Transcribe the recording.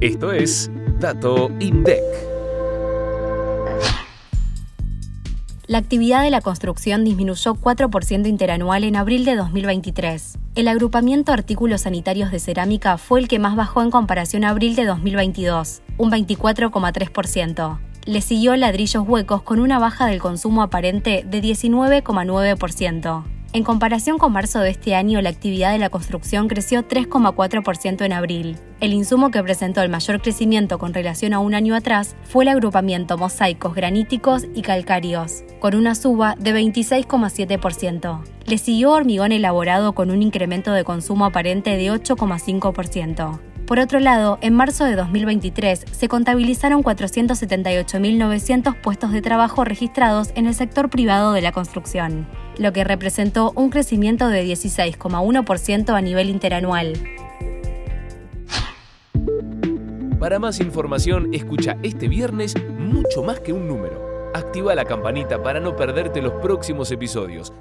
Esto es Dato INDEC. La actividad de la construcción disminuyó 4% interanual en abril de 2023. El agrupamiento Artículos Sanitarios de Cerámica fue el que más bajó en comparación a abril de 2022, un 24,3%. Le siguió ladrillos huecos con una baja del consumo aparente de 19,9%. En comparación con marzo de este año, la actividad de la construcción creció 3,4% en abril. El insumo que presentó el mayor crecimiento con relación a un año atrás fue el agrupamiento mosaicos graníticos y calcáreos, con una suba de 26,7%. Le siguió hormigón elaborado con un incremento de consumo aparente de 8,5%. Por otro lado, en marzo de 2023 se contabilizaron 478.900 puestos de trabajo registrados en el sector privado de la construcción, lo que representó un crecimiento de 16,1% a nivel interanual. Para más información, escucha este viernes mucho más que un número. Activa la campanita para no perderte los próximos episodios